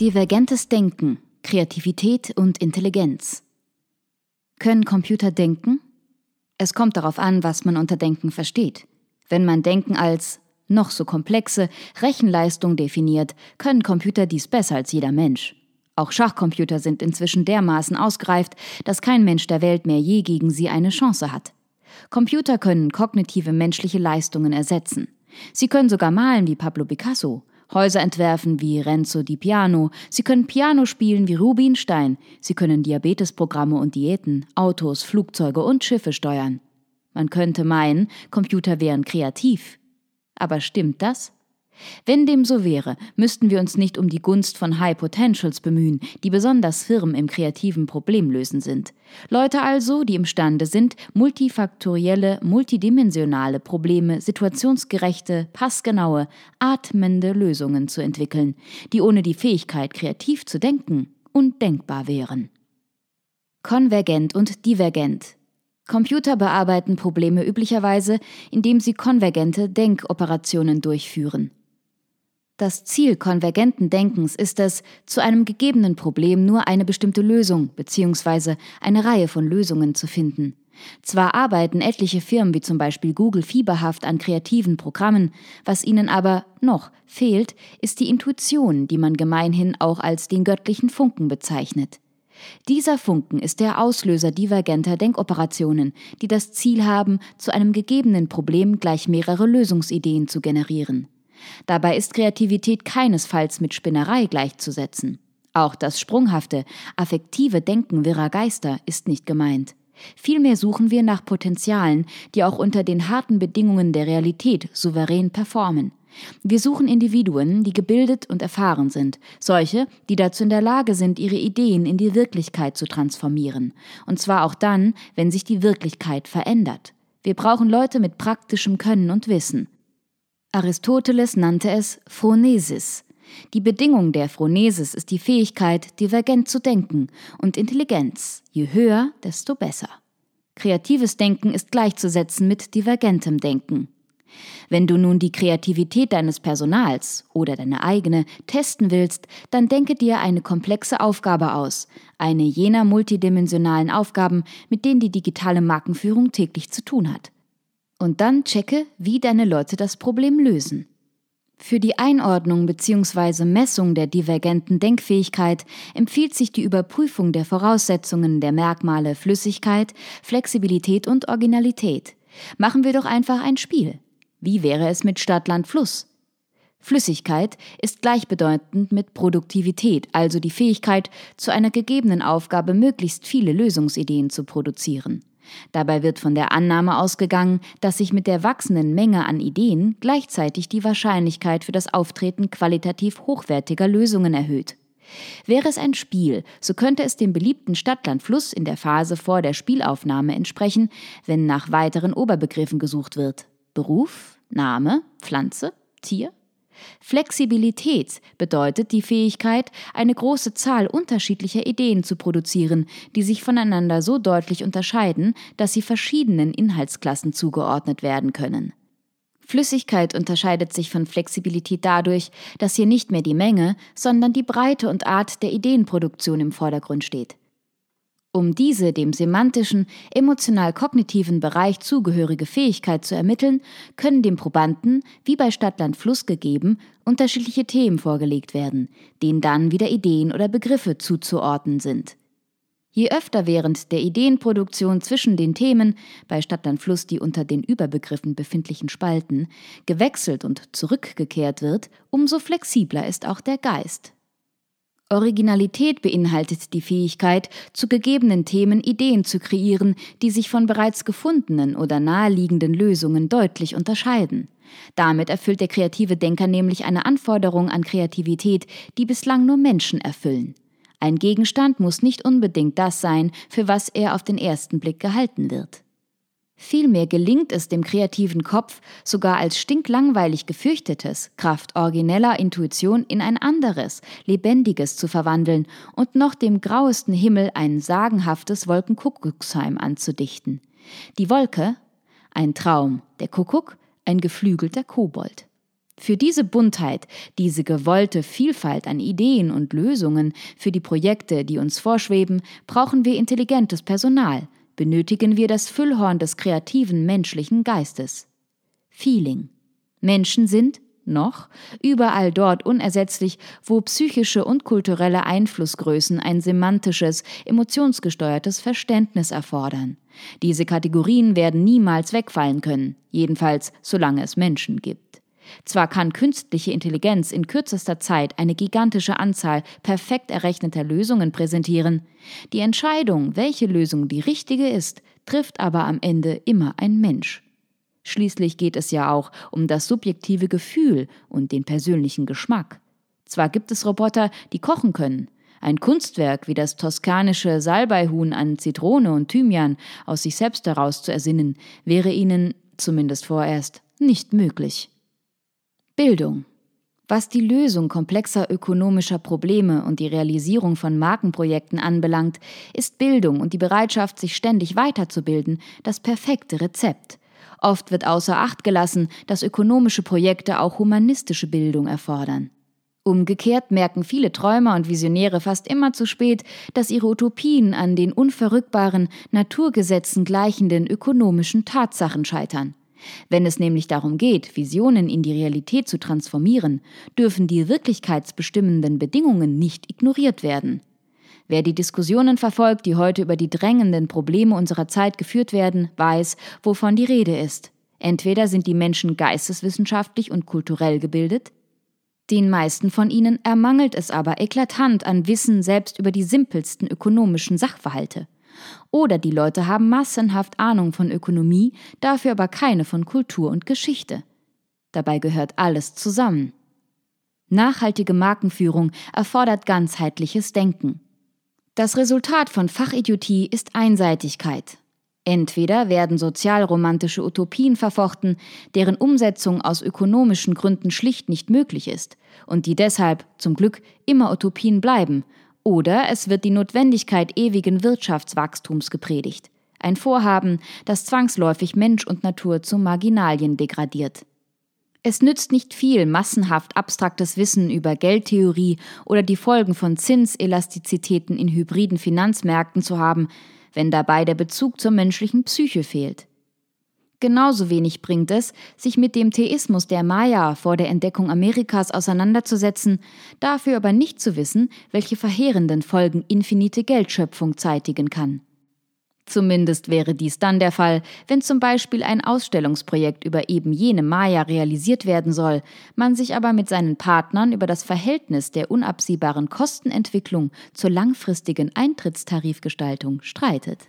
Divergentes Denken, Kreativität und Intelligenz. Können Computer denken? Es kommt darauf an, was man unter Denken versteht. Wenn man Denken als noch so komplexe Rechenleistung definiert, können Computer dies besser als jeder Mensch. Auch Schachcomputer sind inzwischen dermaßen ausgereift, dass kein Mensch der Welt mehr je gegen sie eine Chance hat. Computer können kognitive menschliche Leistungen ersetzen. Sie können sogar malen wie Pablo Picasso Häuser entwerfen wie Renzo di Piano, sie können Piano spielen wie Rubinstein, sie können Diabetesprogramme und Diäten, Autos, Flugzeuge und Schiffe steuern. Man könnte meinen, Computer wären kreativ. Aber stimmt das? Wenn dem so wäre, müssten wir uns nicht um die Gunst von High Potentials bemühen, die besonders firm im kreativen Problemlösen sind. Leute also, die imstande sind, multifaktorielle, multidimensionale Probleme, situationsgerechte, passgenaue, atmende Lösungen zu entwickeln, die ohne die Fähigkeit, kreativ zu denken, undenkbar wären. Konvergent und divergent. Computer bearbeiten Probleme üblicherweise, indem sie konvergente Denkoperationen durchführen. Das Ziel konvergenten Denkens ist es, zu einem gegebenen Problem nur eine bestimmte Lösung bzw. eine Reihe von Lösungen zu finden. Zwar arbeiten etliche Firmen wie zum Beispiel Google fieberhaft an kreativen Programmen, was ihnen aber noch fehlt, ist die Intuition, die man gemeinhin auch als den göttlichen Funken bezeichnet. Dieser Funken ist der Auslöser divergenter Denkoperationen, die das Ziel haben, zu einem gegebenen Problem gleich mehrere Lösungsideen zu generieren. Dabei ist Kreativität keinesfalls mit Spinnerei gleichzusetzen. Auch das sprunghafte, affektive Denken wirrer Geister ist nicht gemeint. Vielmehr suchen wir nach Potenzialen, die auch unter den harten Bedingungen der Realität souverän performen. Wir suchen Individuen, die gebildet und erfahren sind, solche, die dazu in der Lage sind, ihre Ideen in die Wirklichkeit zu transformieren, und zwar auch dann, wenn sich die Wirklichkeit verändert. Wir brauchen Leute mit praktischem Können und Wissen, Aristoteles nannte es Phronesis. Die Bedingung der Phronesis ist die Fähigkeit, divergent zu denken und Intelligenz. Je höher, desto besser. Kreatives Denken ist gleichzusetzen mit divergentem Denken. Wenn du nun die Kreativität deines Personals oder deine eigene testen willst, dann denke dir eine komplexe Aufgabe aus, eine jener multidimensionalen Aufgaben, mit denen die digitale Markenführung täglich zu tun hat. Und dann checke, wie deine Leute das Problem lösen. Für die Einordnung bzw. Messung der divergenten Denkfähigkeit empfiehlt sich die Überprüfung der Voraussetzungen der Merkmale Flüssigkeit, Flexibilität und Originalität. Machen wir doch einfach ein Spiel. Wie wäre es mit Stadt, Land, Fluss? Flüssigkeit ist gleichbedeutend mit Produktivität, also die Fähigkeit, zu einer gegebenen Aufgabe möglichst viele Lösungsideen zu produzieren. Dabei wird von der Annahme ausgegangen, dass sich mit der wachsenden Menge an Ideen gleichzeitig die Wahrscheinlichkeit für das Auftreten qualitativ hochwertiger Lösungen erhöht. Wäre es ein Spiel, so könnte es dem beliebten Stadtlandfluss in der Phase vor der Spielaufnahme entsprechen, wenn nach weiteren Oberbegriffen gesucht wird. Beruf, Name, Pflanze, Tier, Flexibilität bedeutet die Fähigkeit, eine große Zahl unterschiedlicher Ideen zu produzieren, die sich voneinander so deutlich unterscheiden, dass sie verschiedenen Inhaltsklassen zugeordnet werden können. Flüssigkeit unterscheidet sich von Flexibilität dadurch, dass hier nicht mehr die Menge, sondern die Breite und Art der Ideenproduktion im Vordergrund steht. Um diese dem semantischen, emotional-kognitiven Bereich zugehörige Fähigkeit zu ermitteln, können dem Probanden, wie bei Stadtland Fluss gegeben, unterschiedliche Themen vorgelegt werden, denen dann wieder Ideen oder Begriffe zuzuordnen sind. Je öfter während der Ideenproduktion zwischen den Themen, bei Stadtland Fluss die unter den Überbegriffen befindlichen Spalten, gewechselt und zurückgekehrt wird, umso flexibler ist auch der Geist. Originalität beinhaltet die Fähigkeit, zu gegebenen Themen Ideen zu kreieren, die sich von bereits gefundenen oder naheliegenden Lösungen deutlich unterscheiden. Damit erfüllt der kreative Denker nämlich eine Anforderung an Kreativität, die bislang nur Menschen erfüllen. Ein Gegenstand muss nicht unbedingt das sein, für was er auf den ersten Blick gehalten wird. Vielmehr gelingt es dem kreativen Kopf, sogar als stinklangweilig gefürchtetes, Kraft origineller Intuition in ein anderes, lebendiges zu verwandeln und noch dem grauesten Himmel ein sagenhaftes Wolkenkuckucksheim anzudichten. Die Wolke, ein Traum, der Kuckuck, ein geflügelter Kobold. Für diese Buntheit, diese gewollte Vielfalt an Ideen und Lösungen für die Projekte, die uns vorschweben, brauchen wir intelligentes Personal, benötigen wir das Füllhorn des kreativen menschlichen Geistes. Feeling. Menschen sind, noch, überall dort unersetzlich, wo psychische und kulturelle Einflussgrößen ein semantisches, emotionsgesteuertes Verständnis erfordern. Diese Kategorien werden niemals wegfallen können, jedenfalls solange es Menschen gibt. Zwar kann künstliche Intelligenz in kürzester Zeit eine gigantische Anzahl perfekt errechneter Lösungen präsentieren, die Entscheidung, welche Lösung die richtige ist, trifft aber am Ende immer ein Mensch. Schließlich geht es ja auch um das subjektive Gefühl und den persönlichen Geschmack. Zwar gibt es Roboter, die kochen können, ein Kunstwerk wie das toskanische Salbeihuhn an Zitrone und Thymian aus sich selbst heraus zu ersinnen, wäre ihnen, zumindest vorerst, nicht möglich. Bildung. Was die Lösung komplexer ökonomischer Probleme und die Realisierung von Markenprojekten anbelangt, ist Bildung und die Bereitschaft, sich ständig weiterzubilden, das perfekte Rezept. Oft wird außer Acht gelassen, dass ökonomische Projekte auch humanistische Bildung erfordern. Umgekehrt merken viele Träumer und Visionäre fast immer zu spät, dass ihre Utopien an den unverrückbaren, Naturgesetzen gleichenden ökonomischen Tatsachen scheitern. Wenn es nämlich darum geht, Visionen in die Realität zu transformieren, dürfen die wirklichkeitsbestimmenden Bedingungen nicht ignoriert werden. Wer die Diskussionen verfolgt, die heute über die drängenden Probleme unserer Zeit geführt werden, weiß, wovon die Rede ist. Entweder sind die Menschen geisteswissenschaftlich und kulturell gebildet, den meisten von ihnen ermangelt es aber eklatant an Wissen selbst über die simpelsten ökonomischen Sachverhalte. Oder die Leute haben massenhaft Ahnung von Ökonomie, dafür aber keine von Kultur und Geschichte. Dabei gehört alles zusammen. Nachhaltige Markenführung erfordert ganzheitliches Denken. Das Resultat von Fachidiotie ist Einseitigkeit. Entweder werden sozialromantische Utopien verfochten, deren Umsetzung aus ökonomischen Gründen schlicht nicht möglich ist und die deshalb zum Glück immer Utopien bleiben, oder es wird die Notwendigkeit ewigen Wirtschaftswachstums gepredigt. Ein Vorhaben, das zwangsläufig Mensch und Natur zu Marginalien degradiert. Es nützt nicht viel, massenhaft abstraktes Wissen über Geldtheorie oder die Folgen von Zinselastizitäten in hybriden Finanzmärkten zu haben, wenn dabei der Bezug zur menschlichen Psyche fehlt. Genauso wenig bringt es, sich mit dem Theismus der Maya vor der Entdeckung Amerikas auseinanderzusetzen, dafür aber nicht zu wissen, welche verheerenden Folgen infinite Geldschöpfung zeitigen kann. Zumindest wäre dies dann der Fall, wenn zum Beispiel ein Ausstellungsprojekt über eben jene Maya realisiert werden soll, man sich aber mit seinen Partnern über das Verhältnis der unabsehbaren Kostenentwicklung zur langfristigen Eintrittstarifgestaltung streitet.